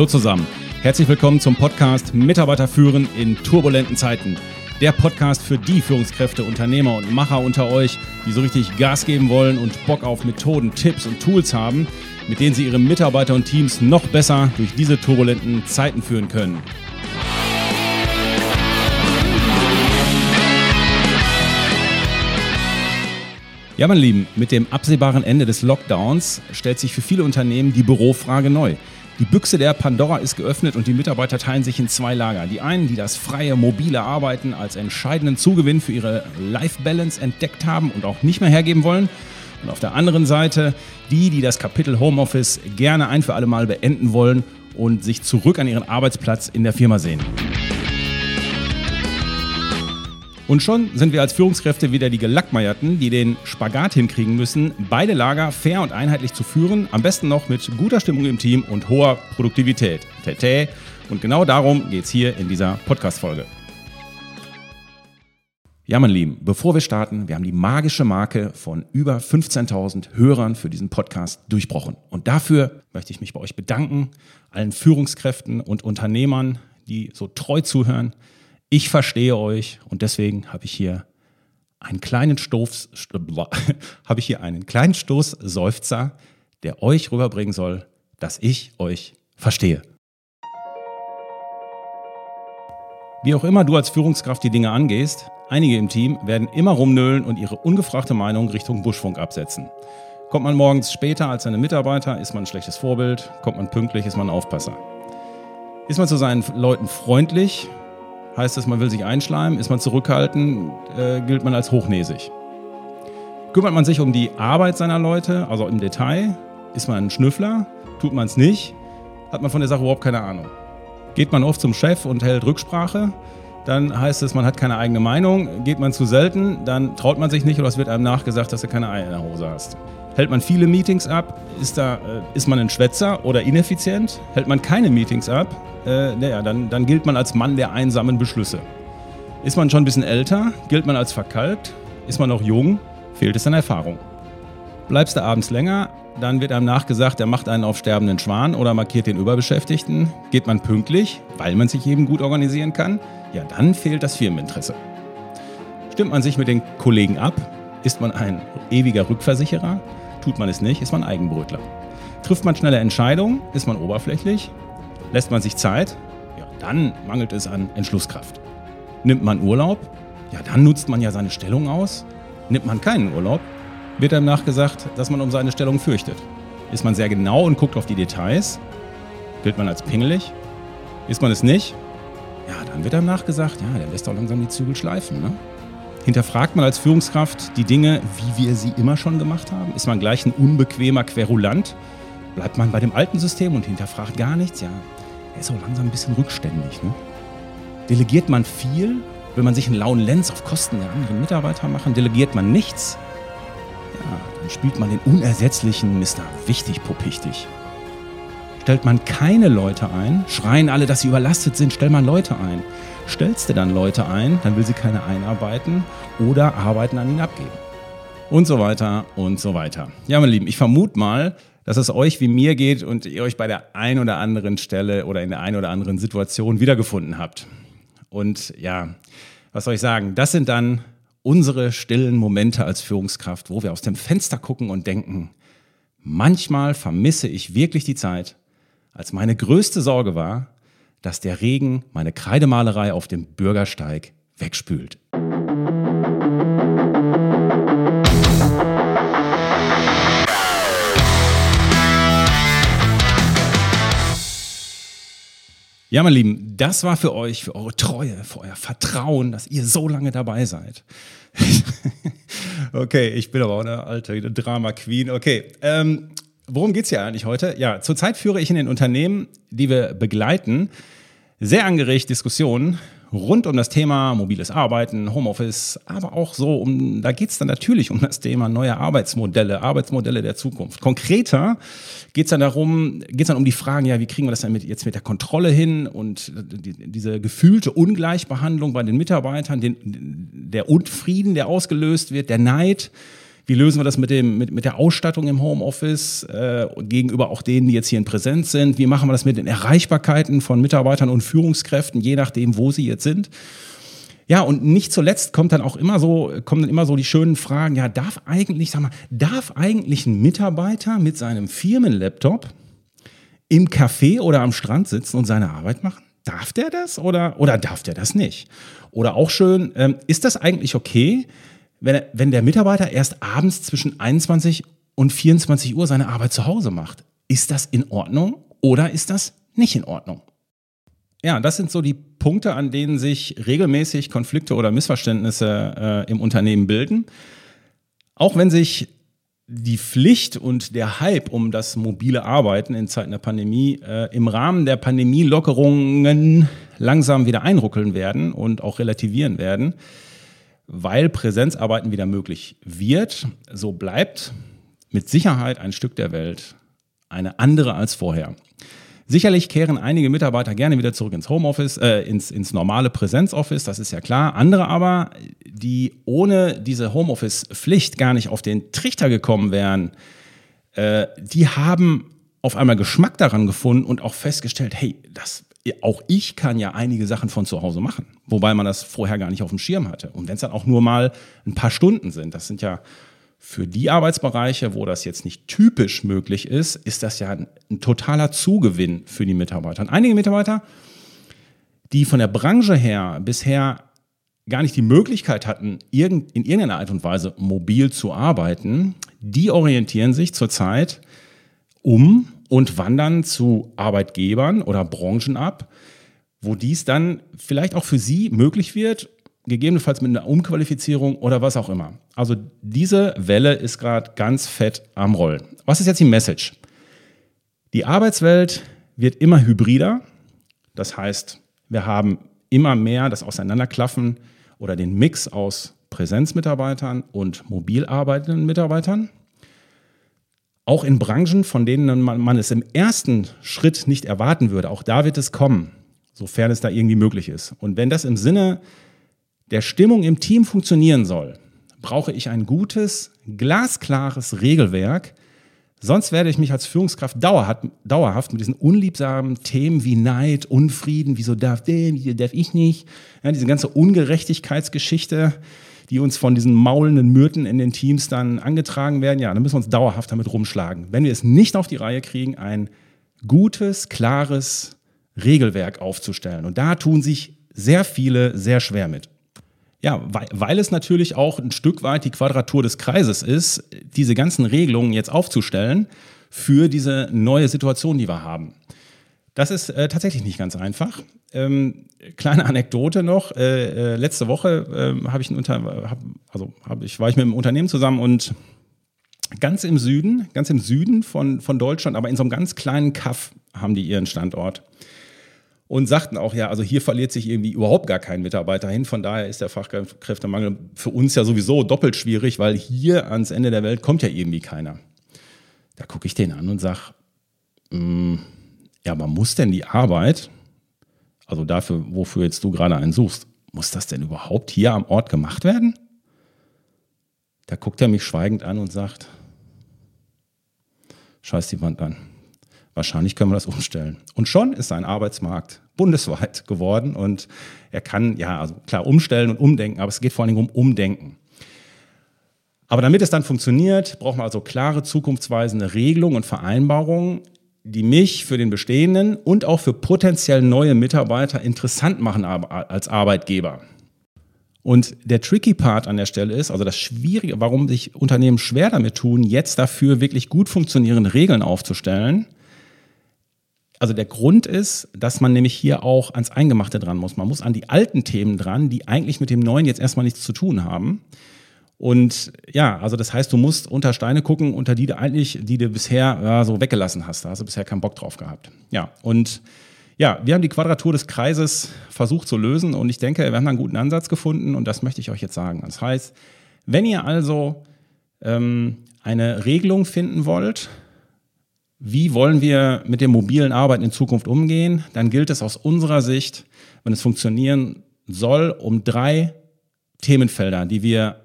Hallo zusammen. Herzlich willkommen zum Podcast Mitarbeiter führen in turbulenten Zeiten. Der Podcast für die Führungskräfte, Unternehmer und Macher unter euch, die so richtig Gas geben wollen und Bock auf Methoden, Tipps und Tools haben, mit denen sie ihre Mitarbeiter und Teams noch besser durch diese turbulenten Zeiten führen können. Ja, meine Lieben, mit dem absehbaren Ende des Lockdowns stellt sich für viele Unternehmen die Bürofrage neu. Die Büchse der Pandora ist geöffnet und die Mitarbeiter teilen sich in zwei Lager. Die einen, die das freie, mobile Arbeiten als entscheidenden Zugewinn für ihre Life-Balance entdeckt haben und auch nicht mehr hergeben wollen. Und auf der anderen Seite die, die das Kapitel Homeoffice gerne ein für alle Mal beenden wollen und sich zurück an ihren Arbeitsplatz in der Firma sehen. Und schon sind wir als Führungskräfte wieder die Gelackmeierten, die den Spagat hinkriegen müssen, beide Lager fair und einheitlich zu führen, am besten noch mit guter Stimmung im Team und hoher Produktivität. Tete. Und genau darum geht es hier in dieser Podcast-Folge. Ja, mein Lieben, bevor wir starten, wir haben die magische Marke von über 15.000 Hörern für diesen Podcast durchbrochen. Und dafür möchte ich mich bei euch bedanken, allen Führungskräften und Unternehmern, die so treu zuhören, ich verstehe euch und deswegen habe ich hier einen kleinen Stoß, habe ich hier einen kleinen Stoß Seufzer, der euch rüberbringen soll, dass ich euch verstehe. Wie auch immer du als Führungskraft die Dinge angehst, einige im Team werden immer rumnölen und ihre ungefragte Meinung Richtung Buschfunk absetzen. Kommt man morgens später als seine Mitarbeiter, ist man ein schlechtes Vorbild. Kommt man pünktlich, ist man ein Aufpasser. Ist man zu seinen Leuten freundlich, heißt es, man will sich einschleimen, ist man zurückhaltend, äh, gilt man als hochnäsig. Kümmert man sich um die Arbeit seiner Leute, also im Detail, ist man ein Schnüffler, tut man es nicht, hat man von der Sache überhaupt keine Ahnung. Geht man oft zum Chef und hält Rücksprache, dann heißt es, man hat keine eigene Meinung. Geht man zu selten, dann traut man sich nicht oder es wird einem nachgesagt, dass du keine Eier in der Hose hast. Hält man viele Meetings ab, ist, da, äh, ist man ein Schwätzer oder ineffizient. Hält man keine Meetings ab, äh, naja, dann, dann gilt man als Mann der einsamen Beschlüsse. Ist man schon ein bisschen älter, gilt man als verkalkt. Ist man noch jung, fehlt es an Erfahrung. Bleibst du abends länger, dann wird einem nachgesagt, er macht einen auf sterbenden Schwan oder markiert den Überbeschäftigten. Geht man pünktlich, weil man sich eben gut organisieren kann, ja, dann fehlt das Firmeninteresse. Stimmt man sich mit den Kollegen ab, ist man ein ewiger Rückversicherer, tut man es nicht, ist man Eigenbrötler. Trifft man schnelle Entscheidungen, ist man oberflächlich, Lässt man sich Zeit, ja, dann mangelt es an Entschlusskraft. Nimmt man Urlaub, ja, dann nutzt man ja seine Stellung aus. Nimmt man keinen Urlaub, wird einem nachgesagt, dass man um seine Stellung fürchtet. Ist man sehr genau und guckt auf die Details, gilt man als pingelig. Ist man es nicht, ja, dann wird einem nachgesagt, ja, der lässt doch langsam die Zügel schleifen. Ne? Hinterfragt man als Führungskraft die Dinge, wie wir sie immer schon gemacht haben? Ist man gleich ein unbequemer Querulant? Bleibt man bei dem alten System und hinterfragt gar nichts? Ja, er ist auch langsam ein bisschen rückständig. Ne? Delegiert man viel, will man sich einen lauen Lenz auf Kosten der anderen Mitarbeiter machen? Delegiert man nichts? Ja, dann spielt man den unersetzlichen Mr. Wichtig Popichtig. Stellt man keine Leute ein, schreien alle, dass sie überlastet sind, stell man Leute ein. Stellst du dann Leute ein, dann will sie keine einarbeiten oder Arbeiten an ihn abgeben. Und so weiter und so weiter. Ja, meine Lieben, ich vermute mal, dass es euch wie mir geht und ihr euch bei der ein oder anderen Stelle oder in der ein oder anderen Situation wiedergefunden habt. Und ja, was soll ich sagen? Das sind dann unsere stillen Momente als Führungskraft, wo wir aus dem Fenster gucken und denken, manchmal vermisse ich wirklich die Zeit, als meine größte Sorge war, dass der Regen meine Kreidemalerei auf dem Bürgersteig wegspült. Ja, meine Lieben, das war für euch, für eure Treue, für euer Vertrauen, dass ihr so lange dabei seid. okay, ich bin aber auch eine alte Drama Queen. Okay, ähm, worum geht's hier eigentlich heute? Ja, zurzeit führe ich in den Unternehmen, die wir begleiten, sehr angeregt Diskussionen rund um das Thema mobiles Arbeiten, Homeoffice, aber auch so um, da geht es dann natürlich um das Thema neue Arbeitsmodelle, Arbeitsmodelle der Zukunft. Konkreter geht es dann darum, geht es dann um die Fragen, ja, wie kriegen wir das dann mit, jetzt mit der Kontrolle hin und die, diese gefühlte Ungleichbehandlung bei den Mitarbeitern, den, der Unfrieden, der ausgelöst wird, der Neid. Wie lösen wir das mit, dem, mit, mit der Ausstattung im Homeoffice äh, gegenüber auch denen, die jetzt hier in Präsenz sind? Wie machen wir das mit den Erreichbarkeiten von Mitarbeitern und Führungskräften, je nachdem, wo sie jetzt sind? Ja, und nicht zuletzt kommt dann auch immer so, kommen dann immer so die schönen Fragen, ja, darf eigentlich, sag mal, darf eigentlich ein Mitarbeiter mit seinem Firmenlaptop im Café oder am Strand sitzen und seine Arbeit machen? Darf der das oder, oder darf der das nicht? Oder auch schön, ähm, ist das eigentlich okay, wenn, wenn der Mitarbeiter erst abends zwischen 21 und 24 Uhr seine Arbeit zu Hause macht? Ist das in Ordnung oder ist das nicht in Ordnung? Ja, das sind so die Punkte, an denen sich regelmäßig Konflikte oder Missverständnisse äh, im Unternehmen bilden. Auch wenn sich die Pflicht und der Hype um das mobile Arbeiten in Zeiten der Pandemie äh, im Rahmen der Pandemielockerungen langsam wieder einruckeln werden und auch relativieren werden, weil Präsenzarbeiten wieder möglich wird, so bleibt mit Sicherheit ein Stück der Welt eine andere als vorher. Sicherlich kehren einige Mitarbeiter gerne wieder zurück ins Homeoffice, äh, ins, ins normale Präsenzoffice, das ist ja klar. Andere aber, die ohne diese Homeoffice-Pflicht gar nicht auf den Trichter gekommen wären, äh, die haben auf einmal Geschmack daran gefunden und auch festgestellt, hey, das, auch ich kann ja einige Sachen von zu Hause machen, wobei man das vorher gar nicht auf dem Schirm hatte. Und wenn es dann auch nur mal ein paar Stunden sind, das sind ja für die Arbeitsbereiche, wo das jetzt nicht typisch möglich ist, ist das ja ein, ein totaler Zugewinn für die Mitarbeiter. Und einige Mitarbeiter, die von der Branche her bisher gar nicht die Möglichkeit hatten, in irgendeiner Art und Weise mobil zu arbeiten, die orientieren sich zurzeit um und wandern zu Arbeitgebern oder Branchen ab, wo dies dann vielleicht auch für sie möglich wird gegebenenfalls mit einer Umqualifizierung oder was auch immer. Also diese Welle ist gerade ganz fett am Rollen. Was ist jetzt die Message? Die Arbeitswelt wird immer hybrider. Das heißt, wir haben immer mehr das Auseinanderklaffen oder den Mix aus Präsenzmitarbeitern und mobil arbeitenden Mitarbeitern. Auch in Branchen, von denen man, man es im ersten Schritt nicht erwarten würde, auch da wird es kommen, sofern es da irgendwie möglich ist. Und wenn das im Sinne der Stimmung im Team funktionieren soll, brauche ich ein gutes, glasklares Regelwerk. Sonst werde ich mich als Führungskraft dauerhaft, mit diesen unliebsamen Themen wie Neid, Unfrieden, wieso darf der, wieso darf ich nicht, ja, diese ganze Ungerechtigkeitsgeschichte, die uns von diesen maulenden Myrten in den Teams dann angetragen werden, ja, dann müssen wir uns dauerhaft damit rumschlagen. Wenn wir es nicht auf die Reihe kriegen, ein gutes, klares Regelwerk aufzustellen. Und da tun sich sehr viele sehr schwer mit. Ja, weil, weil es natürlich auch ein Stück weit die Quadratur des Kreises ist, diese ganzen Regelungen jetzt aufzustellen für diese neue Situation, die wir haben. Das ist äh, tatsächlich nicht ganz einfach. Ähm, kleine Anekdote noch: äh, äh, Letzte Woche äh, habe ich ein Unter, hab, also hab ich war ich mit einem Unternehmen zusammen und ganz im Süden, ganz im Süden von, von Deutschland, aber in so einem ganz kleinen Kaff haben die ihren Standort und sagten auch, ja, also hier verliert sich irgendwie überhaupt gar kein Mitarbeiter hin. Von daher ist der Fachkräftemangel für uns ja sowieso doppelt schwierig, weil hier ans Ende der Welt kommt ja irgendwie keiner. Da gucke ich den an und sage, mm, ja, aber muss denn die Arbeit, also dafür, wofür jetzt du gerade einen suchst, muss das denn überhaupt hier am Ort gemacht werden? Da guckt er mich schweigend an und sagt, scheiß die Wand an. Wahrscheinlich können wir das umstellen. Und schon ist sein Arbeitsmarkt bundesweit geworden und er kann, ja, also klar, umstellen und umdenken, aber es geht vor allen Dingen um Umdenken. Aber damit es dann funktioniert, braucht man also klare, zukunftsweisende Regelungen und Vereinbarungen, die mich für den bestehenden und auch für potenziell neue Mitarbeiter interessant machen als Arbeitgeber. Und der tricky Part an der Stelle ist, also das Schwierige, warum sich Unternehmen schwer damit tun, jetzt dafür wirklich gut funktionierende Regeln aufzustellen, also der Grund ist, dass man nämlich hier auch ans Eingemachte dran muss. Man muss an die alten Themen dran, die eigentlich mit dem Neuen jetzt erstmal nichts zu tun haben. Und ja, also das heißt, du musst unter Steine gucken, unter die du eigentlich, die du bisher ja, so weggelassen hast. Da hast du bisher keinen Bock drauf gehabt. Ja, und ja, wir haben die Quadratur des Kreises versucht zu lösen und ich denke, wir haben einen guten Ansatz gefunden und das möchte ich euch jetzt sagen. Das heißt, wenn ihr also ähm, eine Regelung finden wollt, wie wollen wir mit dem mobilen Arbeiten in Zukunft umgehen, dann gilt es aus unserer Sicht, wenn es funktionieren soll, um drei Themenfelder, die wir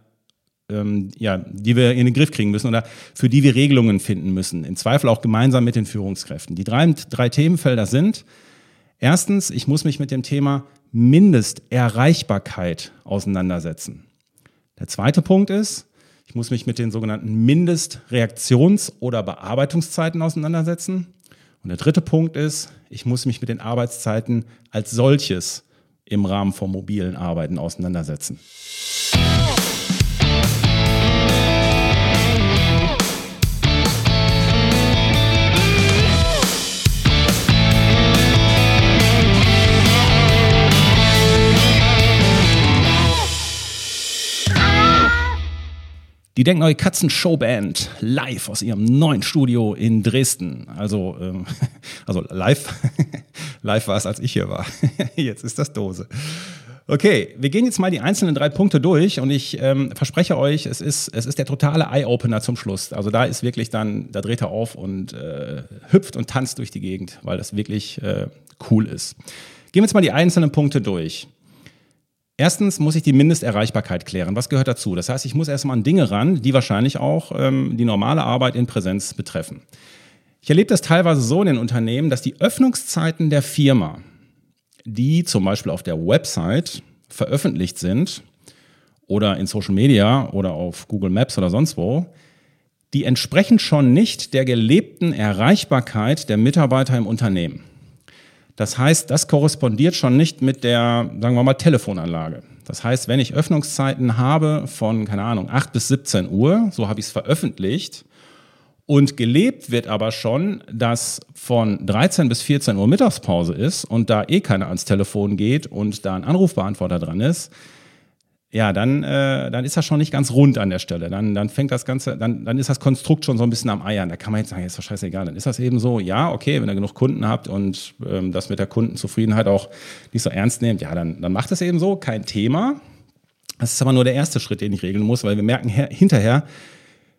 ähm, ja, die wir in den Griff kriegen müssen oder für die wir Regelungen finden müssen. Im Zweifel auch gemeinsam mit den Führungskräften. Die drei, drei Themenfelder sind, erstens, ich muss mich mit dem Thema Mindesterreichbarkeit auseinandersetzen. Der zweite Punkt ist, ich muss mich mit den sogenannten Mindestreaktions- oder Bearbeitungszeiten auseinandersetzen. Und der dritte Punkt ist, ich muss mich mit den Arbeitszeiten als solches im Rahmen von mobilen Arbeiten auseinandersetzen. Die Denkneue Katzen Showband live aus ihrem neuen Studio in Dresden. Also, ähm, also live, live war es, als ich hier war. Jetzt ist das Dose. Okay, wir gehen jetzt mal die einzelnen drei Punkte durch und ich ähm, verspreche euch, es ist, es ist der totale Eye-Opener zum Schluss. Also da ist wirklich dann, da dreht er auf und äh, hüpft und tanzt durch die Gegend, weil das wirklich äh, cool ist. Gehen wir jetzt mal die einzelnen Punkte durch. Erstens muss ich die Mindesterreichbarkeit klären. Was gehört dazu? Das heißt, ich muss erstmal an Dinge ran, die wahrscheinlich auch ähm, die normale Arbeit in Präsenz betreffen. Ich erlebe das teilweise so in den Unternehmen, dass die Öffnungszeiten der Firma, die zum Beispiel auf der Website veröffentlicht sind oder in Social Media oder auf Google Maps oder sonst wo, die entsprechen schon nicht der gelebten Erreichbarkeit der Mitarbeiter im Unternehmen. Das heißt, das korrespondiert schon nicht mit der, sagen wir mal, Telefonanlage. Das heißt, wenn ich Öffnungszeiten habe von, keine Ahnung, 8 bis 17 Uhr, so habe ich es veröffentlicht, und gelebt wird aber schon, dass von 13 bis 14 Uhr Mittagspause ist und da eh keiner ans Telefon geht und da ein Anrufbeantworter dran ist, ja, dann, äh, dann ist das schon nicht ganz rund an der Stelle. Dann, dann fängt das Ganze, dann, dann ist das Konstrukt schon so ein bisschen am Eiern. Da kann man jetzt sagen, ist doch scheißegal. Dann ist das eben so, ja, okay, wenn ihr genug Kunden habt und ähm, das mit der Kundenzufriedenheit auch nicht so ernst nehmt, ja, dann, dann macht es eben so, kein Thema. Das ist aber nur der erste Schritt, den ich regeln muss, weil wir merken hinterher,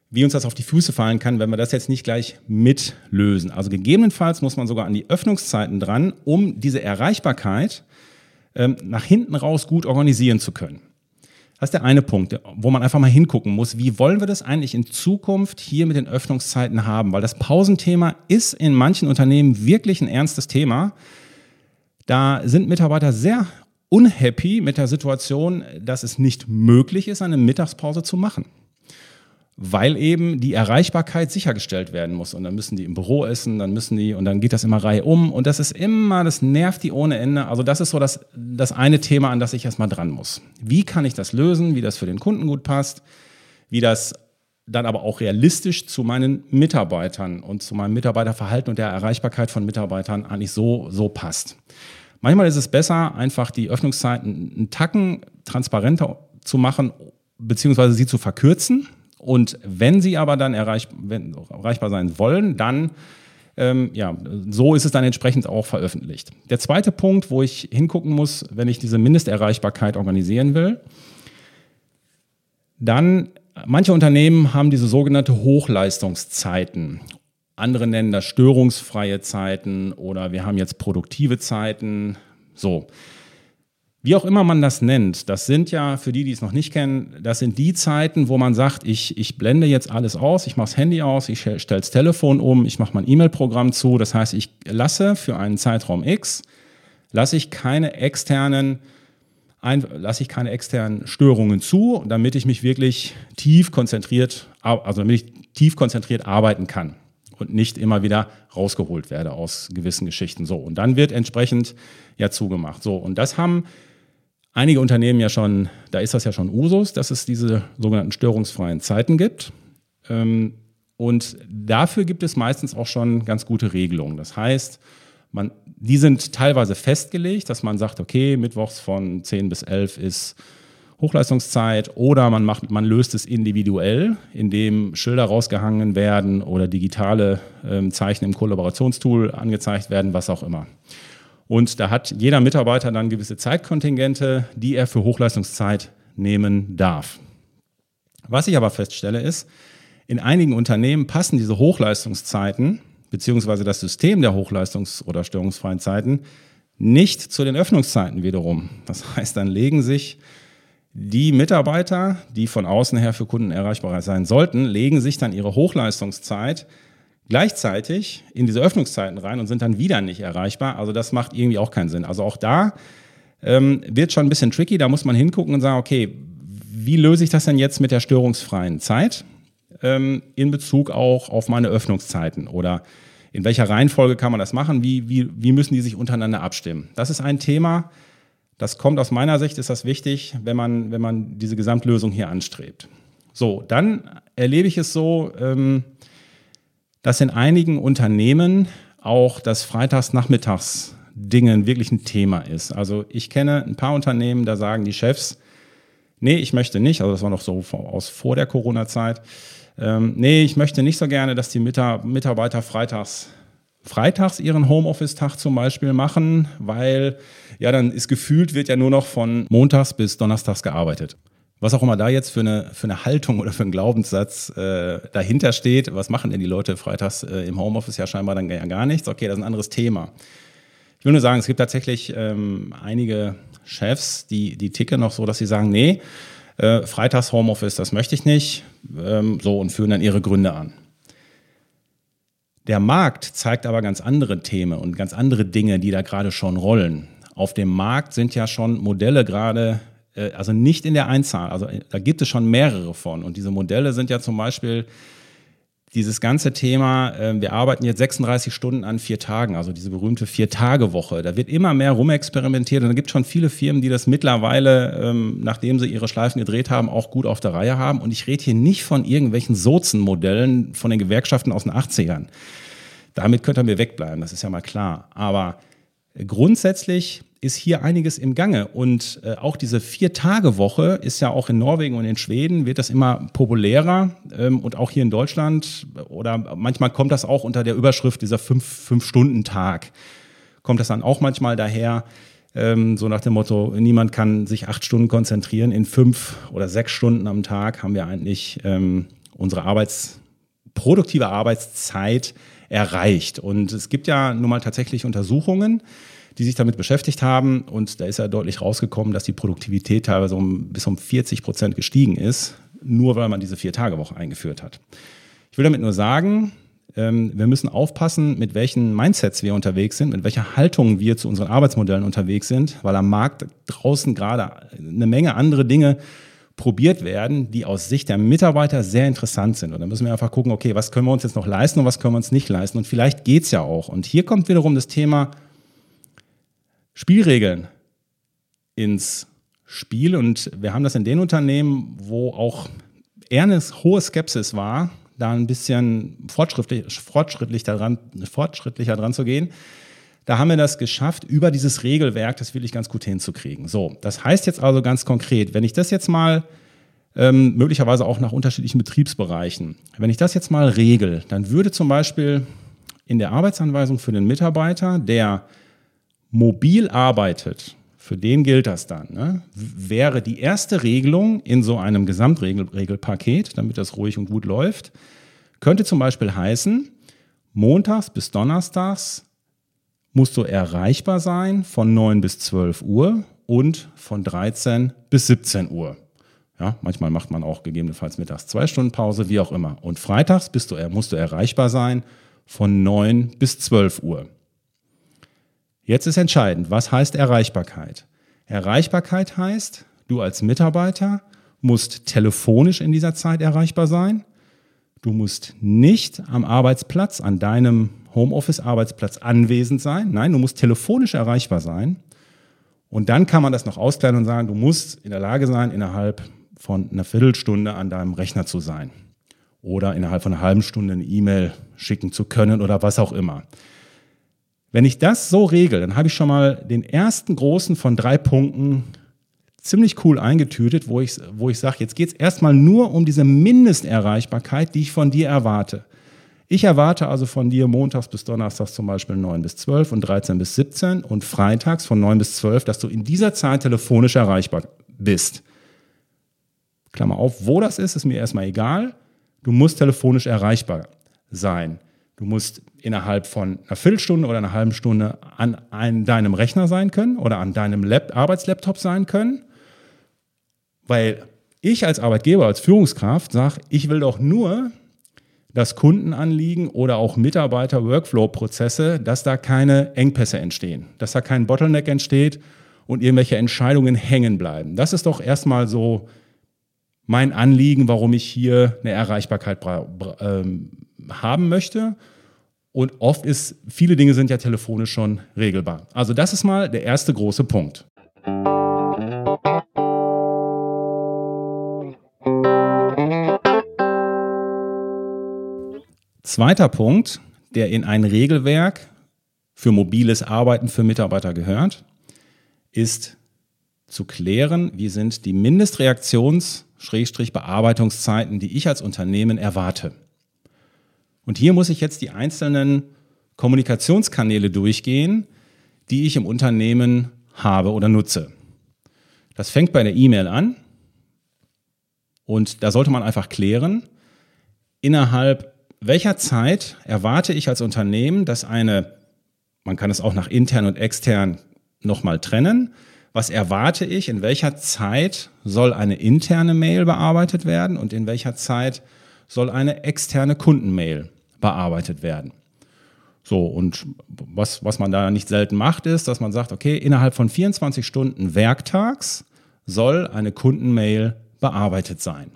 wie uns das auf die Füße fallen kann, wenn wir das jetzt nicht gleich mitlösen. Also gegebenenfalls muss man sogar an die Öffnungszeiten dran, um diese Erreichbarkeit ähm, nach hinten raus gut organisieren zu können. Das ist der eine Punkt, wo man einfach mal hingucken muss, wie wollen wir das eigentlich in Zukunft hier mit den Öffnungszeiten haben? Weil das Pausenthema ist in manchen Unternehmen wirklich ein ernstes Thema. Da sind Mitarbeiter sehr unhappy mit der Situation, dass es nicht möglich ist, eine Mittagspause zu machen weil eben die Erreichbarkeit sichergestellt werden muss. Und dann müssen die im Büro essen, dann müssen die, und dann geht das immer Reihe um. Und das ist immer, das nervt die ohne Ende. Also das ist so das, das eine Thema, an das ich erstmal dran muss. Wie kann ich das lösen, wie das für den Kunden gut passt, wie das dann aber auch realistisch zu meinen Mitarbeitern und zu meinem Mitarbeiterverhalten und der Erreichbarkeit von Mitarbeitern eigentlich so, so passt. Manchmal ist es besser, einfach die Öffnungszeiten einen Tacken transparenter zu machen, beziehungsweise sie zu verkürzen, und wenn sie aber dann erreich, wenn, erreichbar sein wollen, dann ähm, ja, so ist es dann entsprechend auch veröffentlicht. Der zweite Punkt, wo ich hingucken muss, wenn ich diese Mindesterreichbarkeit organisieren will, dann manche Unternehmen haben diese sogenannte Hochleistungszeiten. Andere nennen das störungsfreie Zeiten oder wir haben jetzt produktive Zeiten. So. Wie auch immer man das nennt, das sind ja, für die, die es noch nicht kennen, das sind die Zeiten, wo man sagt, ich, ich blende jetzt alles aus, ich mache das Handy aus, ich stelle das Telefon um, ich mache mein E-Mail-Programm zu. Das heißt, ich lasse für einen Zeitraum X, lasse ich keine externen ein, lasse ich keine externen Störungen zu, damit ich mich wirklich tief konzentriert, also damit ich tief konzentriert arbeiten kann und nicht immer wieder rausgeholt werde aus gewissen Geschichten. So, und dann wird entsprechend ja zugemacht. So, und das haben einige Unternehmen ja schon, da ist das ja schon Usus, dass es diese sogenannten störungsfreien Zeiten gibt. Ähm, und dafür gibt es meistens auch schon ganz gute Regelungen. Das heißt, man, die sind teilweise festgelegt, dass man sagt, okay, mittwochs von 10 bis 11 ist Hochleistungszeit oder man, macht, man löst es individuell, indem Schilder rausgehangen werden oder digitale ähm, Zeichen im Kollaborationstool angezeigt werden, was auch immer. Und da hat jeder Mitarbeiter dann gewisse Zeitkontingente, die er für Hochleistungszeit nehmen darf. Was ich aber feststelle ist, in einigen Unternehmen passen diese Hochleistungszeiten beziehungsweise das System der Hochleistungs- oder störungsfreien Zeiten nicht zu den Öffnungszeiten wiederum. Das heißt, dann legen sich Die Mitarbeiter, die von außen her für Kunden erreichbar sein sollten, legen sich dann ihre Hochleistungszeit gleichzeitig in diese Öffnungszeiten rein und sind dann wieder nicht erreichbar. Also das macht irgendwie auch keinen Sinn. Also auch da ähm, wird schon ein bisschen tricky. Da muss man hingucken und sagen, okay, wie löse ich das denn jetzt mit der störungsfreien Zeit ähm, in Bezug auch auf meine Öffnungszeiten oder in welcher Reihenfolge kann man das machen? Wie, wie, wie müssen die sich untereinander abstimmen? Das ist ein Thema, das kommt aus meiner Sicht, ist das wichtig, wenn man, wenn man diese Gesamtlösung hier anstrebt. So, dann erlebe ich es so, ähm, dass in einigen Unternehmen auch das Freitagsnachmittags-Dingen wirklich ein Thema ist. Also ich kenne ein paar Unternehmen, da sagen die Chefs, nee, ich möchte nicht, also das war noch so aus vor der Corona-Zeit, ähm, nee, ich möchte nicht so gerne, dass die Mitarbeiter freitags, freitags ihren Homeoffice-Tag zum Beispiel machen, weil ja, dann ist gefühlt, wird ja nur noch von montags bis donnerstags gearbeitet. Was auch immer da jetzt für eine, für eine Haltung oder für einen Glaubenssatz äh, dahinter steht, was machen denn die Leute freitags äh, im Homeoffice? Ja, scheinbar dann ja gar nichts. Okay, das ist ein anderes Thema. Ich will nur sagen, es gibt tatsächlich ähm, einige Chefs, die, die ticken noch so, dass sie sagen, nee, äh, Freitags Homeoffice, das möchte ich nicht. Ähm, so und führen dann ihre Gründe an. Der Markt zeigt aber ganz andere Themen und ganz andere Dinge, die da gerade schon rollen. Auf dem Markt sind ja schon Modelle gerade, also nicht in der Einzahl, also äh, da gibt es schon mehrere von. Und diese Modelle sind ja zum Beispiel dieses ganze Thema, äh, wir arbeiten jetzt 36 Stunden an vier Tagen, also diese berühmte Vier-Tage-Woche. Da wird immer mehr rumexperimentiert und da gibt schon viele Firmen, die das mittlerweile, ähm, nachdem sie ihre Schleifen gedreht haben, auch gut auf der Reihe haben. Und ich rede hier nicht von irgendwelchen Sozen-Modellen von den Gewerkschaften aus den 80ern. Damit könnte mir wegbleiben, das ist ja mal klar. Aber grundsätzlich ist hier einiges im Gange. Und äh, auch diese Vier-Tage-Woche ist ja auch in Norwegen und in Schweden, wird das immer populärer. Ähm, und auch hier in Deutschland oder manchmal kommt das auch unter der Überschrift dieser Fünf-Stunden-Tag. kommt das dann auch manchmal daher, ähm, so nach dem Motto, niemand kann sich acht Stunden konzentrieren. In fünf oder sechs Stunden am Tag haben wir eigentlich ähm, unsere Arbeits produktive Arbeitszeit erreicht. Und es gibt ja nun mal tatsächlich Untersuchungen, die sich damit beschäftigt haben. Und da ist ja deutlich rausgekommen, dass die Produktivität teilweise um, bis um 40 Prozent gestiegen ist, nur weil man diese Vier-Tage-Woche eingeführt hat. Ich will damit nur sagen, ähm, wir müssen aufpassen, mit welchen Mindsets wir unterwegs sind, mit welcher Haltung wir zu unseren Arbeitsmodellen unterwegs sind, weil am Markt draußen gerade eine Menge andere Dinge probiert werden, die aus Sicht der Mitarbeiter sehr interessant sind. Und da müssen wir einfach gucken, okay, was können wir uns jetzt noch leisten und was können wir uns nicht leisten. Und vielleicht geht's ja auch. Und hier kommt wiederum das Thema Spielregeln ins Spiel. Und wir haben das in den Unternehmen, wo auch eher eine hohe Skepsis war, da ein bisschen fortschrittlich, fortschrittlich daran, fortschrittlicher dran zu gehen. Da haben wir das geschafft, über dieses Regelwerk das wirklich ganz gut hinzukriegen. So, das heißt jetzt also ganz konkret, wenn ich das jetzt mal ähm, möglicherweise auch nach unterschiedlichen Betriebsbereichen, wenn ich das jetzt mal regel, dann würde zum Beispiel in der Arbeitsanweisung für den Mitarbeiter, der mobil arbeitet, für den gilt das dann, ne? wäre die erste Regelung in so einem Gesamtregelpaket, damit das ruhig und gut läuft, könnte zum Beispiel heißen, montags bis donnerstags musst du erreichbar sein von 9 bis 12 Uhr und von 13 bis 17 Uhr. Ja, manchmal macht man auch gegebenenfalls mittags zwei Stunden Pause, wie auch immer. Und freitags bist du, musst du erreichbar sein von 9 bis 12 Uhr. Jetzt ist entscheidend, was heißt Erreichbarkeit? Erreichbarkeit heißt, du als Mitarbeiter musst telefonisch in dieser Zeit erreichbar sein. Du musst nicht am Arbeitsplatz, an deinem Homeoffice-Arbeitsplatz anwesend sein. Nein, du musst telefonisch erreichbar sein. Und dann kann man das noch auskleiden und sagen, du musst in der Lage sein, innerhalb von einer Viertelstunde an deinem Rechner zu sein. Oder innerhalb von einer halben Stunde eine E-Mail schicken zu können oder was auch immer. Wenn ich das so regel, dann habe ich schon mal den ersten großen von drei Punkten ziemlich cool eingetütet, wo ich, wo ich sage, jetzt geht es erstmal nur um diese Mindesterreichbarkeit, die ich von dir erwarte. Ich erwarte also von dir montags bis donnerstags zum Beispiel 9 bis 12 und 13 bis 17 und freitags von 9 bis 12, dass du in dieser Zeit telefonisch erreichbar bist. Klammer auf, wo das ist, ist mir erstmal egal. Du musst telefonisch erreichbar sein. Du musst innerhalb von einer Viertelstunde oder einer halben Stunde an, an deinem Rechner sein können oder an deinem Lab Arbeitslaptop sein können. Weil ich als Arbeitgeber, als Führungskraft sage, ich will doch nur, dass Kundenanliegen oder auch Mitarbeiter-Workflow-Prozesse, dass da keine Engpässe entstehen, dass da kein Bottleneck entsteht und irgendwelche Entscheidungen hängen bleiben. Das ist doch erstmal so mein Anliegen, warum ich hier eine Erreichbarkeit ähm, haben möchte. Und oft ist, viele Dinge sind ja telefonisch schon regelbar. Also das ist mal der erste große Punkt. Zweiter Punkt, der in ein Regelwerk für mobiles Arbeiten für Mitarbeiter gehört, ist zu klären, wie sind die Mindestreaktions-Bearbeitungszeiten, die ich als Unternehmen erwarte. Und hier muss ich jetzt die einzelnen Kommunikationskanäle durchgehen, die ich im Unternehmen habe oder nutze. Das fängt bei der E-Mail an und da sollte man einfach klären, innerhalb welcher Zeit erwarte ich als Unternehmen, dass eine, man kann es auch nach intern und extern nochmal trennen, was erwarte ich, in welcher Zeit soll eine interne Mail bearbeitet werden und in welcher Zeit soll eine externe Kundenmail bearbeitet werden. So, und was, was man da nicht selten macht, ist, dass man sagt, okay, innerhalb von 24 Stunden werktags soll eine Kundenmail bearbeitet sein.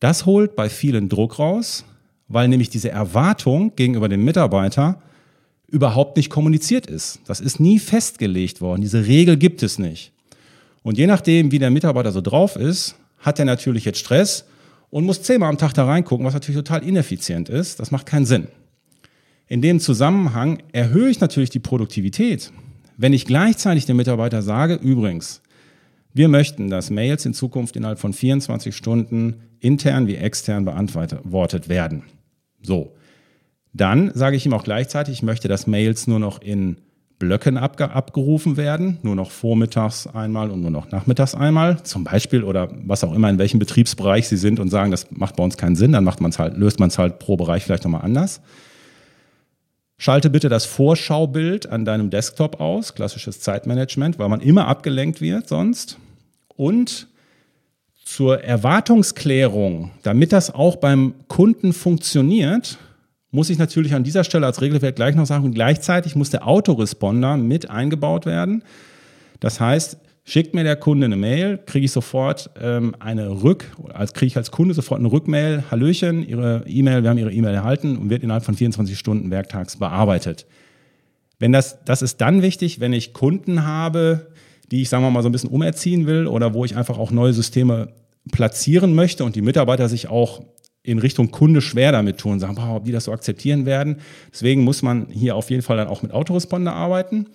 Das holt bei vielen Druck raus, weil nämlich diese Erwartung gegenüber dem Mitarbeiter überhaupt nicht kommuniziert ist. Das ist nie festgelegt worden. Diese Regel gibt es nicht. Und je nachdem, wie der Mitarbeiter so drauf ist, hat er natürlich jetzt Stress und muss zehnmal am Tag da reingucken, was natürlich total ineffizient ist. Das macht keinen Sinn. In dem Zusammenhang erhöhe ich natürlich die Produktivität, wenn ich gleichzeitig dem Mitarbeiter sage, übrigens, wir möchten, dass Mails in Zukunft innerhalb von 24 Stunden intern wie extern beantwortet werden. So. Dann sage ich ihm auch gleichzeitig, ich möchte, dass Mails nur noch in Blöcken abge abgerufen werden, nur noch vormittags einmal und nur noch nachmittags einmal, zum Beispiel oder was auch immer, in welchem Betriebsbereich Sie sind und sagen, das macht bei uns keinen Sinn, dann macht man's halt, löst man es halt pro Bereich vielleicht nochmal anders. Schalte bitte das Vorschaubild an deinem Desktop aus, klassisches Zeitmanagement, weil man immer abgelenkt wird sonst. Und zur Erwartungsklärung, damit das auch beim Kunden funktioniert, muss ich natürlich an dieser Stelle als Regelwerk gleich noch sagen, gleichzeitig muss der Autoresponder mit eingebaut werden. Das heißt, schickt mir der Kunde eine Mail, kriege ich sofort ähm, eine Rück, als kriege ich als Kunde sofort eine Rückmail, Hallöchen, Ihre E-Mail, wir haben Ihre E-Mail erhalten und wird innerhalb von 24 Stunden werktags bearbeitet. Wenn das, das ist dann wichtig, wenn ich Kunden habe, die ich, sagen wir mal, so ein bisschen umerziehen will oder wo ich einfach auch neue Systeme platzieren möchte und die Mitarbeiter sich auch in Richtung Kunde schwer damit tun, sagen, boah, ob die das so akzeptieren werden. Deswegen muss man hier auf jeden Fall dann auch mit Autoresponder arbeiten.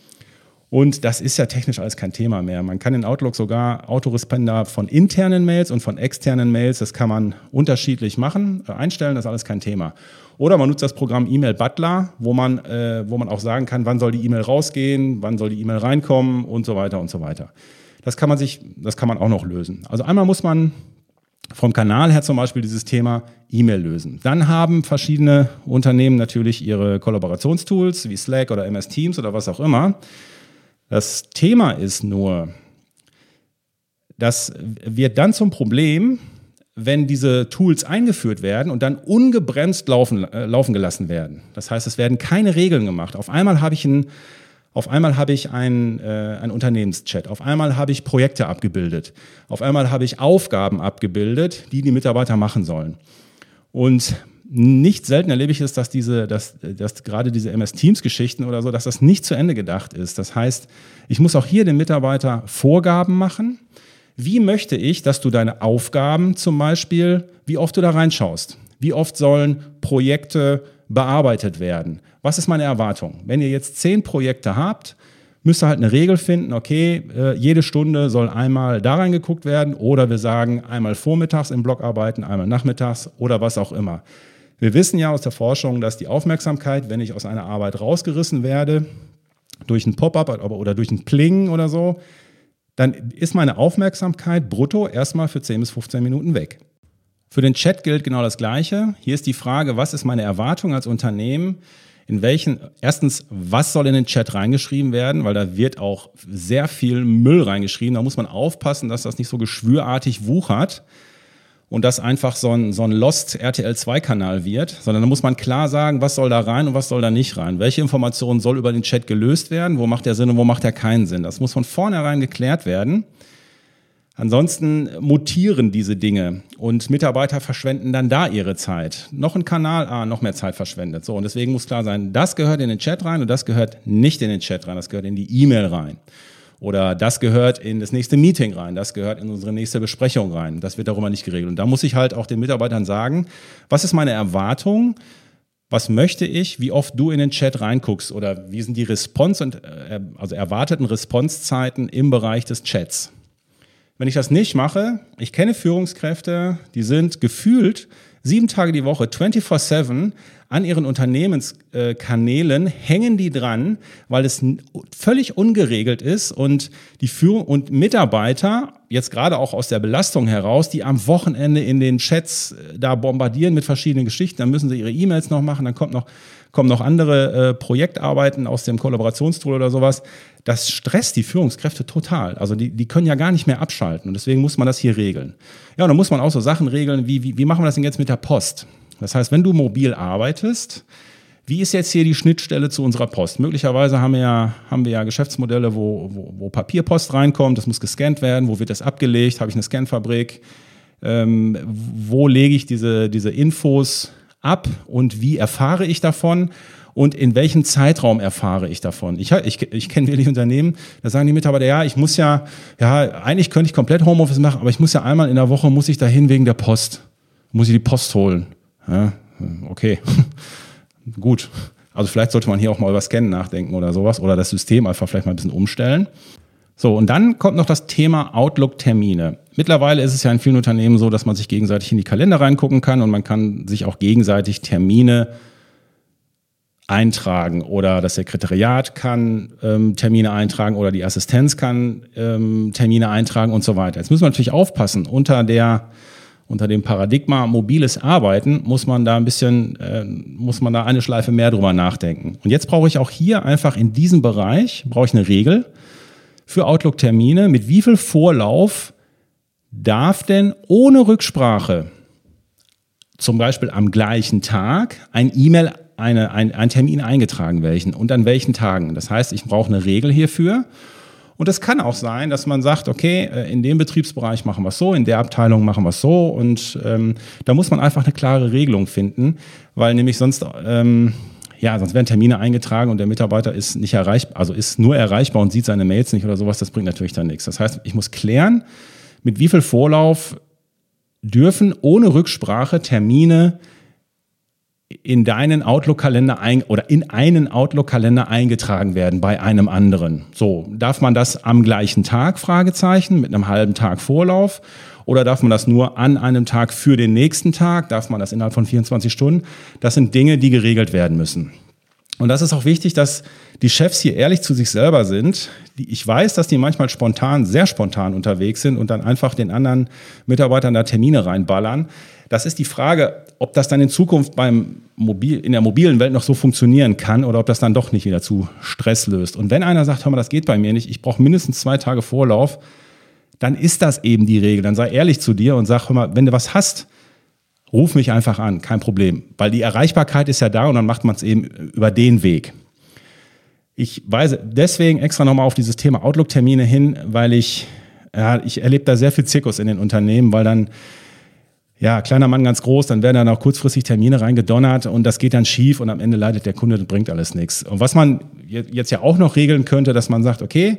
Und das ist ja technisch alles kein Thema mehr. Man kann in Outlook sogar Autoresponder von internen Mails und von externen Mails, das kann man unterschiedlich machen, äh, einstellen, das ist alles kein Thema. Oder man nutzt das Programm E-Mail Butler, wo man, äh, wo man auch sagen kann, wann soll die E-Mail rausgehen, wann soll die E-Mail reinkommen und so weiter und so weiter. Das kann man sich, das kann man auch noch lösen. Also einmal muss man vom Kanal her zum Beispiel dieses Thema E-Mail lösen. Dann haben verschiedene Unternehmen natürlich ihre Kollaborationstools wie Slack oder MS Teams oder was auch immer. Das Thema ist nur, das wird dann zum Problem, wenn diese Tools eingeführt werden und dann ungebremst laufen, äh, laufen gelassen werden. Das heißt, es werden keine Regeln gemacht. Auf einmal habe ich ein auf einmal habe ich einen, äh, einen Unternehmenschat, auf einmal habe ich Projekte abgebildet, auf einmal habe ich Aufgaben abgebildet, die die Mitarbeiter machen sollen. Und nicht selten erlebe ich es, dass diese, dass, dass gerade diese MS Teams Geschichten oder so, dass das nicht zu Ende gedacht ist. Das heißt, ich muss auch hier dem Mitarbeiter Vorgaben machen. Wie möchte ich, dass du deine Aufgaben zum Beispiel, wie oft du da reinschaust? Wie oft sollen Projekte bearbeitet werden? Was ist meine Erwartung? Wenn ihr jetzt zehn Projekte habt, müsst ihr halt eine Regel finden, okay, äh, jede Stunde soll einmal da reingeguckt werden oder wir sagen einmal vormittags im Block arbeiten, einmal nachmittags oder was auch immer. Wir wissen ja aus der Forschung, dass die Aufmerksamkeit, wenn ich aus einer Arbeit rausgerissen werde, durch ein Pop-up oder durch ein Pling oder so, dann ist meine Aufmerksamkeit brutto erstmal für 10 bis 15 Minuten weg. Für den Chat gilt genau das Gleiche. Hier ist die Frage, was ist meine Erwartung als Unternehmen? in welchen, erstens, was soll in den Chat reingeschrieben werden, weil da wird auch sehr viel Müll reingeschrieben. Da muss man aufpassen, dass das nicht so geschwürartig wuchert und das einfach so ein, so ein Lost RTL 2 Kanal wird, sondern da muss man klar sagen, was soll da rein und was soll da nicht rein. Welche Informationen soll über den Chat gelöst werden, wo macht der Sinn und wo macht der keinen Sinn. Das muss von vornherein geklärt werden. Ansonsten mutieren diese Dinge und Mitarbeiter verschwenden dann da ihre Zeit. Noch ein Kanal, ah, noch mehr Zeit verschwendet. So, und deswegen muss klar sein, das gehört in den Chat rein und das gehört nicht in den Chat rein, das gehört in die E-Mail rein. Oder das gehört in das nächste Meeting rein, das gehört in unsere nächste Besprechung rein. Das wird darüber nicht geregelt. Und da muss ich halt auch den Mitarbeitern sagen, was ist meine Erwartung? Was möchte ich, wie oft du in den Chat reinguckst oder wie sind die Response und äh, also erwarteten Responsezeiten im Bereich des Chats? Wenn ich das nicht mache, ich kenne Führungskräfte, die sind gefühlt sieben Tage die Woche, 24-7 an ihren Unternehmenskanälen hängen die dran, weil es völlig ungeregelt ist und die Führung und Mitarbeiter, jetzt gerade auch aus der Belastung heraus, die am Wochenende in den Chats äh, da bombardieren mit verschiedenen Geschichten, dann müssen sie ihre E-Mails noch machen, dann kommt noch, kommen noch andere äh, Projektarbeiten aus dem Kollaborationstool oder sowas das stresst die Führungskräfte total. Also die, die können ja gar nicht mehr abschalten und deswegen muss man das hier regeln. Ja, und dann muss man auch so Sachen regeln, wie, wie, wie machen wir das denn jetzt mit der Post? Das heißt, wenn du mobil arbeitest, wie ist jetzt hier die Schnittstelle zu unserer Post? Möglicherweise haben wir ja, haben wir ja Geschäftsmodelle, wo, wo, wo Papierpost reinkommt, das muss gescannt werden, wo wird das abgelegt, habe ich eine Scanfabrik, ähm, wo lege ich diese, diese Infos ab und wie erfahre ich davon? und in welchem Zeitraum erfahre ich davon. Ich, ich, ich kenne wirklich Unternehmen, da sagen die Mitarbeiter, ja, ich muss ja, ja, eigentlich könnte ich komplett Homeoffice machen, aber ich muss ja einmal in der Woche, muss ich dahin wegen der Post. Muss ich die Post holen. Ja, okay, gut. Also vielleicht sollte man hier auch mal über Scannen nachdenken oder sowas oder das System einfach vielleicht mal ein bisschen umstellen. So, und dann kommt noch das Thema Outlook-Termine. Mittlerweile ist es ja in vielen Unternehmen so, dass man sich gegenseitig in die Kalender reingucken kann und man kann sich auch gegenseitig Termine eintragen oder das Sekretariat kann ähm, Termine eintragen oder die Assistenz kann ähm, Termine eintragen und so weiter. Jetzt muss man natürlich aufpassen, unter der unter dem Paradigma mobiles Arbeiten muss man da ein bisschen, äh, muss man da eine Schleife mehr drüber nachdenken. Und jetzt brauche ich auch hier einfach in diesem Bereich, brauche ich eine Regel für Outlook-Termine, mit wie viel Vorlauf darf denn ohne Rücksprache zum Beispiel am gleichen Tag ein E-Mail eine, ein, ein Termin eingetragen welchen und an welchen Tagen. Das heißt, ich brauche eine Regel hierfür. Und es kann auch sein, dass man sagt, okay, äh, in dem Betriebsbereich machen wir es so, in der Abteilung machen wir es so. Und ähm, da muss man einfach eine klare Regelung finden, weil nämlich sonst, ähm, ja, sonst werden Termine eingetragen und der Mitarbeiter ist nicht erreichbar, also ist nur erreichbar und sieht seine Mails nicht oder sowas. Das bringt natürlich dann nichts. Das heißt, ich muss klären, mit wie viel Vorlauf dürfen ohne Rücksprache Termine in deinen Outlook-Kalender ein, oder in einen Outlook-Kalender eingetragen werden bei einem anderen. So, darf man das am gleichen Tag, Fragezeichen, mit einem halben Tag Vorlauf? Oder darf man das nur an einem Tag für den nächsten Tag? Darf man das innerhalb von 24 Stunden? Das sind Dinge, die geregelt werden müssen. Und das ist auch wichtig, dass die Chefs hier ehrlich zu sich selber sind. Ich weiß, dass die manchmal spontan, sehr spontan unterwegs sind und dann einfach den anderen Mitarbeitern da Termine reinballern. Das ist die Frage, ob das dann in Zukunft beim Mobil, in der mobilen Welt noch so funktionieren kann oder ob das dann doch nicht wieder zu Stress löst. Und wenn einer sagt, hör mal, das geht bei mir nicht, ich brauche mindestens zwei Tage Vorlauf, dann ist das eben die Regel. Dann sei ehrlich zu dir und sag, hör mal, wenn du was hast, ruf mich einfach an, kein Problem. Weil die Erreichbarkeit ist ja da und dann macht man es eben über den Weg. Ich weise deswegen extra nochmal auf dieses Thema Outlook-Termine hin, weil ich, ja, ich erlebe da sehr viel Zirkus in den Unternehmen, weil dann ja, kleiner Mann ganz groß, dann werden dann auch kurzfristig Termine reingedonnert und das geht dann schief und am Ende leidet der Kunde und bringt alles nichts. Und was man jetzt ja auch noch regeln könnte, dass man sagt, okay,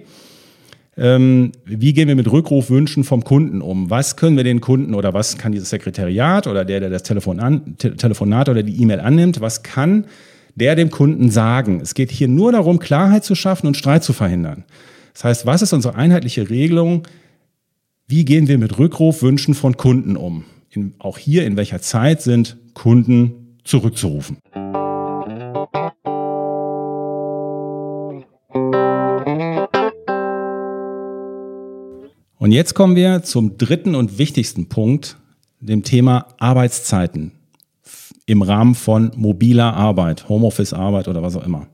ähm, wie gehen wir mit Rückrufwünschen vom Kunden um? Was können wir den Kunden oder was kann dieses Sekretariat oder der, der das Telefon an, Te Telefonat oder die E-Mail annimmt, was kann der dem Kunden sagen? Es geht hier nur darum, Klarheit zu schaffen und Streit zu verhindern. Das heißt, was ist unsere einheitliche Regelung? Wie gehen wir mit Rückrufwünschen von Kunden um? in, auch hier in welcher Zeit sind Kunden zurückzurufen. Und jetzt kommen wir zum dritten und wichtigsten Punkt, dem Thema Arbeitszeiten. im Rahmen von mobiler Arbeit, Homeoffice-Arbeit oder was auch immer.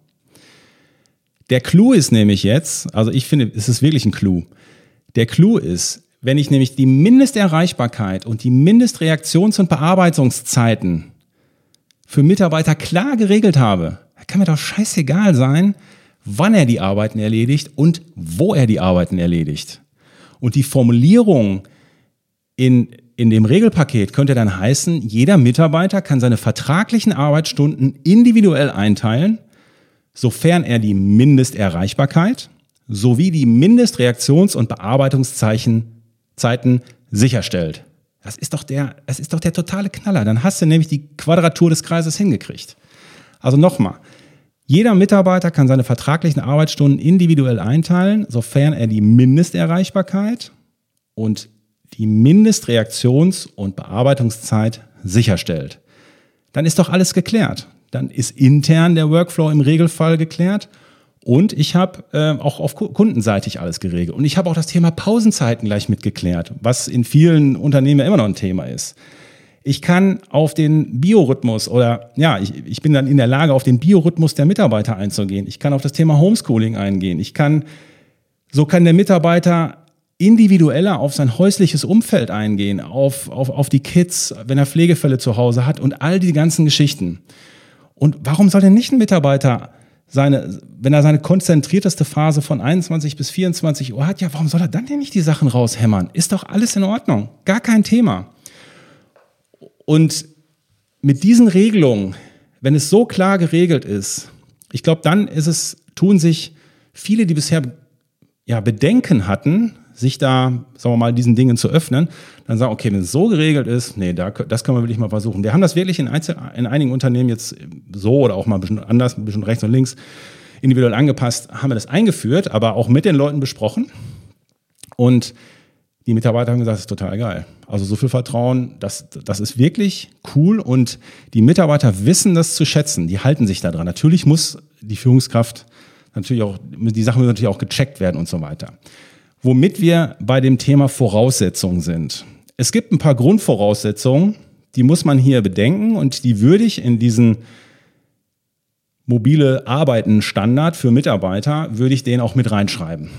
Der Clou ist nämlich jetzt, also ich finde, es ist wirklich ein Clou. Der Clou ist, wenn ich nämlich die Mindesterreichbarkeit und die Mindestreaktions- und Bearbeitungszeiten für Mitarbeiter klar geregelt habe, kann mir doch scheißegal sein, wann er die Arbeiten erledigt und wo er die Arbeiten erledigt. Und die Formulierung in, in dem Regelpaket könnte dann heißen, jeder Mitarbeiter kann seine vertraglichen Arbeitsstunden individuell einteilen, sofern er die Mindesterreichbarkeit sowie die Mindestreaktions- und Bearbeitungszeiten sicherstellt. Das ist doch der, das ist doch der totale Knaller. Dann hast du nämlich die Quadratur des Kreises hingekriegt. Also nochmal. Jeder Mitarbeiter kann seine vertraglichen Arbeitsstunden individuell einteilen, sofern er die Mindesterreichbarkeit und die Mindestreaktions- und Bearbeitungszeit sicherstellt. Dann ist doch alles geklärt. Dann ist intern der Workflow im Regelfall geklärt und ich habe äh, auch auf kundenseitig alles geregelt. Und ich habe auch das Thema Pausenzeiten gleich mitgeklärt, was in vielen Unternehmen ja immer noch ein Thema ist. Ich kann auf den Biorhythmus oder ja, ich, ich bin dann in der Lage, auf den Biorhythmus der Mitarbeiter einzugehen. Ich kann auf das Thema Homeschooling eingehen. Ich kann, so kann der Mitarbeiter individueller auf sein häusliches Umfeld eingehen, auf, auf, auf die Kids, wenn er Pflegefälle zu Hause hat und all die ganzen Geschichten. Und warum soll denn nicht ein Mitarbeiter seine, wenn er seine konzentrierteste Phase von 21 bis 24 Uhr hat, ja, warum soll er dann denn nicht die Sachen raushämmern? Ist doch alles in Ordnung. Gar kein Thema. Und mit diesen Regelungen, wenn es so klar geregelt ist, ich glaube, dann ist es, tun sich viele, die bisher ja, Bedenken hatten, sich da, sagen wir mal, diesen Dingen zu öffnen, dann sagen, okay, wenn es so geregelt ist, nee, da, das können wir wirklich mal versuchen. Wir haben das wirklich in, Einzel in einigen Unternehmen jetzt so oder auch mal ein bisschen anders, ein bisschen rechts und links individuell angepasst, haben wir das eingeführt, aber auch mit den Leuten besprochen. Und die Mitarbeiter haben gesagt, das ist total geil. Also so viel Vertrauen, das, das ist wirklich cool und die Mitarbeiter wissen das zu schätzen, die halten sich da dran. Natürlich muss die Führungskraft natürlich auch, die Sachen müssen natürlich auch gecheckt werden und so weiter womit wir bei dem Thema Voraussetzungen sind. Es gibt ein paar Grundvoraussetzungen, die muss man hier bedenken und die würde ich in diesen mobile Arbeiten Standard für Mitarbeiter, würde ich den auch mit reinschreiben.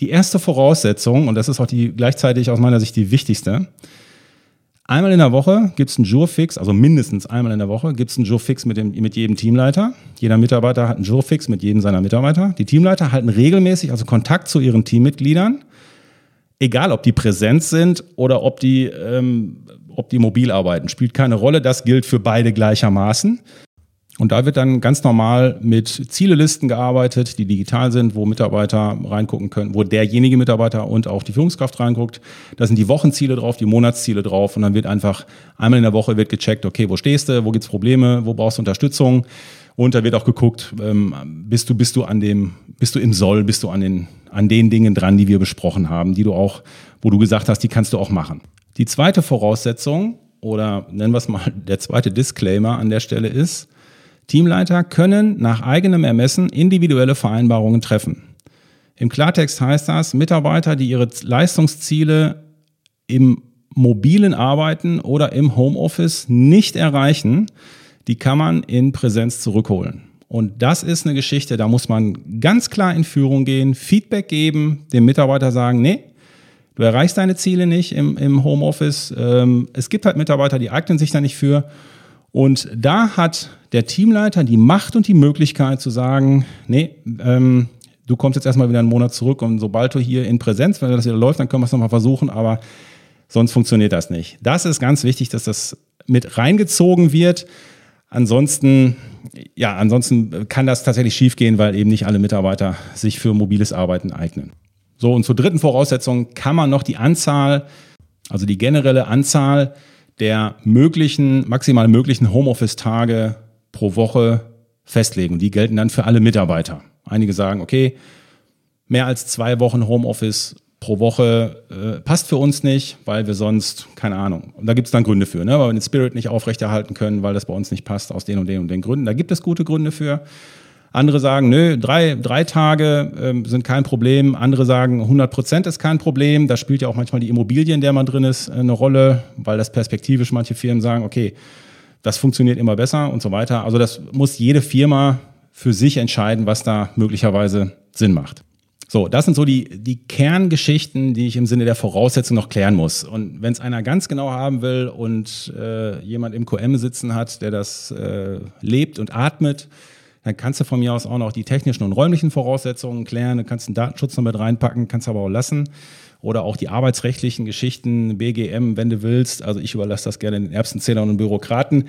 Die erste Voraussetzung, und das ist auch die gleichzeitig aus meiner Sicht die wichtigste, Einmal in der Woche gibt es einen Jurfix, also mindestens einmal in der Woche gibt es einen Jurfix mit, mit jedem Teamleiter. Jeder Mitarbeiter hat einen Jurfix mit jedem seiner Mitarbeiter. Die Teamleiter halten regelmäßig also Kontakt zu ihren Teammitgliedern, egal ob die präsent sind oder ob die, ähm, ob die mobil arbeiten, spielt keine Rolle. Das gilt für beide gleichermaßen. Und da wird dann ganz normal mit Zielelisten gearbeitet, die digital sind, wo Mitarbeiter reingucken können, wo derjenige Mitarbeiter und auch die Führungskraft reinguckt. Da sind die Wochenziele drauf, die Monatsziele drauf und dann wird einfach einmal in der Woche wird gecheckt, okay, wo stehst du, wo gibt's Probleme, wo brauchst du Unterstützung und da wird auch geguckt, ähm, bist du bist du an dem, bist du im Soll, bist du an den an den Dingen dran, die wir besprochen haben, die du auch, wo du gesagt hast, die kannst du auch machen. Die zweite Voraussetzung oder nennen wir es mal der zweite Disclaimer an der Stelle ist, Teamleiter können nach eigenem Ermessen individuelle Vereinbarungen treffen. Im Klartext heißt das, Mitarbeiter, die ihre Leistungsziele im mobilen Arbeiten oder im Homeoffice nicht erreichen, die kann man in Präsenz zurückholen. Und das ist eine Geschichte, da muss man ganz klar in Führung gehen, Feedback geben, dem Mitarbeiter sagen, nee, du erreichst deine Ziele nicht im, im Homeoffice. Ähm, es gibt halt Mitarbeiter, die eignen sich da nicht für. Und da hat der Teamleiter die Macht und die Möglichkeit zu sagen, nee, ähm, du kommst jetzt erstmal wieder einen Monat zurück und sobald du hier in Präsenz, wenn das wieder läuft, dann können wir es nochmal versuchen, aber sonst funktioniert das nicht. Das ist ganz wichtig, dass das mit reingezogen wird. Ansonsten, ja, ansonsten kann das tatsächlich schiefgehen, weil eben nicht alle Mitarbeiter sich für mobiles Arbeiten eignen. So, und zur dritten Voraussetzung kann man noch die Anzahl, also die generelle Anzahl der möglichen, maximal möglichen Homeoffice-Tage pro Woche festlegen. Die gelten dann für alle Mitarbeiter. Einige sagen, okay, mehr als zwei Wochen Homeoffice pro Woche äh, passt für uns nicht, weil wir sonst, keine Ahnung, da gibt es dann Gründe für, ne? weil wir den Spirit nicht aufrechterhalten können, weil das bei uns nicht passt, aus den und den und den Gründen. Da gibt es gute Gründe für. Andere sagen, nö, drei, drei Tage ähm, sind kein Problem. Andere sagen, 100 Prozent ist kein Problem. Da spielt ja auch manchmal die Immobilie, in der man drin ist, äh, eine Rolle, weil das perspektivisch manche Firmen sagen, okay, das funktioniert immer besser und so weiter. Also das muss jede Firma für sich entscheiden, was da möglicherweise Sinn macht. So, das sind so die, die Kerngeschichten, die ich im Sinne der Voraussetzung noch klären muss. Und wenn es einer ganz genau haben will und äh, jemand im QM sitzen hat, der das äh, lebt und atmet, dann kannst du von mir aus auch noch die technischen und räumlichen Voraussetzungen klären. Du kannst den Datenschutz noch mit reinpacken, kannst aber auch lassen. Oder auch die arbeitsrechtlichen Geschichten, BGM, wenn du willst. Also ich überlasse das gerne den Erbsenzählern und Bürokraten.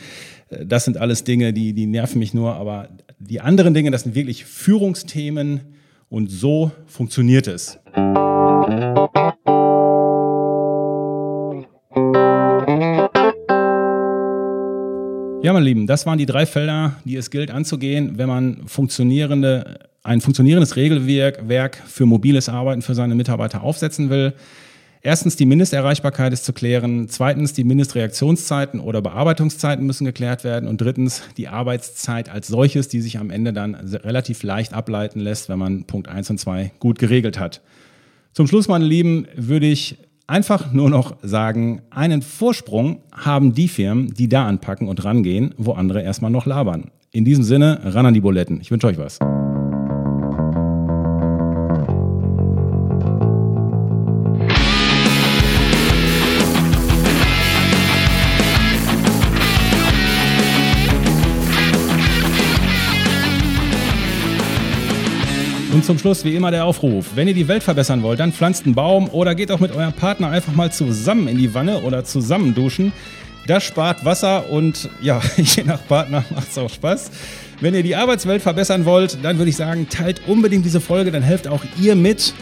Äh, das sind alles Dinge, die, die nerven mich nur. Aber die anderen Dinge, das sind wirklich Führungsthemen, und so funktioniert es. Ja, meine Lieben, das waren die drei Felder, die es gilt anzugehen, wenn man funktionierende, ein funktionierendes Regelwerk für mobiles Arbeiten für seine Mitarbeiter aufsetzen will. Erstens, die Mindesterreichbarkeit ist zu klären. Zweitens, die Mindestreaktionszeiten oder Bearbeitungszeiten müssen geklärt werden. Und drittens, die Arbeitszeit als solches, die sich am Ende dann relativ leicht ableiten lässt, wenn man Punkt 1 und 2 gut geregelt hat. Zum Schluss, meine Lieben, würde ich einfach nur noch sagen, einen Vorsprung haben die Firmen, die da anpacken und rangehen, wo andere erstmal noch labern. In diesem Sinne, ran an die Buletten. Ich wünsche euch was. Und zum Schluss wie immer der Aufruf. Wenn ihr die Welt verbessern wollt, dann pflanzt einen Baum oder geht auch mit eurem Partner einfach mal zusammen in die Wanne oder zusammen duschen. Das spart Wasser und ja, je nach Partner macht es auch Spaß. Wenn ihr die Arbeitswelt verbessern wollt, dann würde ich sagen, teilt unbedingt diese Folge, dann helft auch ihr mit,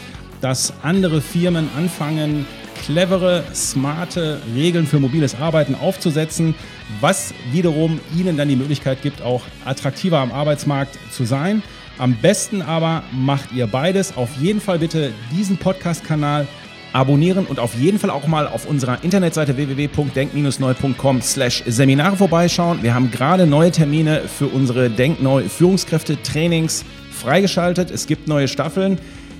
dass andere Firmen anfangen, clevere, smarte Regeln für mobiles Arbeiten aufzusetzen, was wiederum ihnen dann die Möglichkeit gibt, auch attraktiver am Arbeitsmarkt zu sein. Am besten aber macht ihr beides. Auf jeden Fall bitte diesen Podcast-Kanal abonnieren und auf jeden Fall auch mal auf unserer Internetseite www.denk-neu.com slash Seminare vorbeischauen. Wir haben gerade neue Termine für unsere Denkneu Führungskräfte-Trainings freigeschaltet. Es gibt neue Staffeln.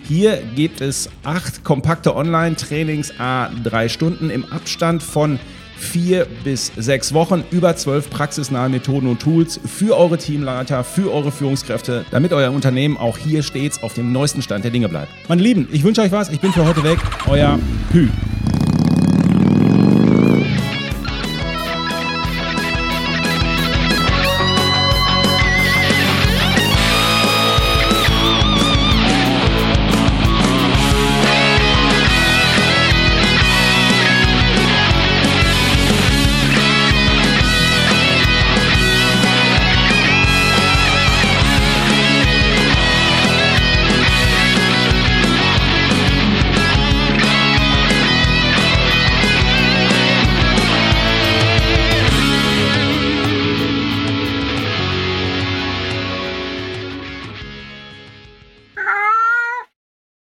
Hier gibt es acht kompakte Online-Trainings, a drei Stunden im Abstand von vier bis sechs Wochen über zwölf praxisnahe Methoden und Tools für eure Teamleiter, für eure Führungskräfte, damit euer Unternehmen auch hier stets auf dem neuesten Stand der Dinge bleibt. Meine Lieben, ich wünsche euch was. Ich bin für heute weg. Euer Hü.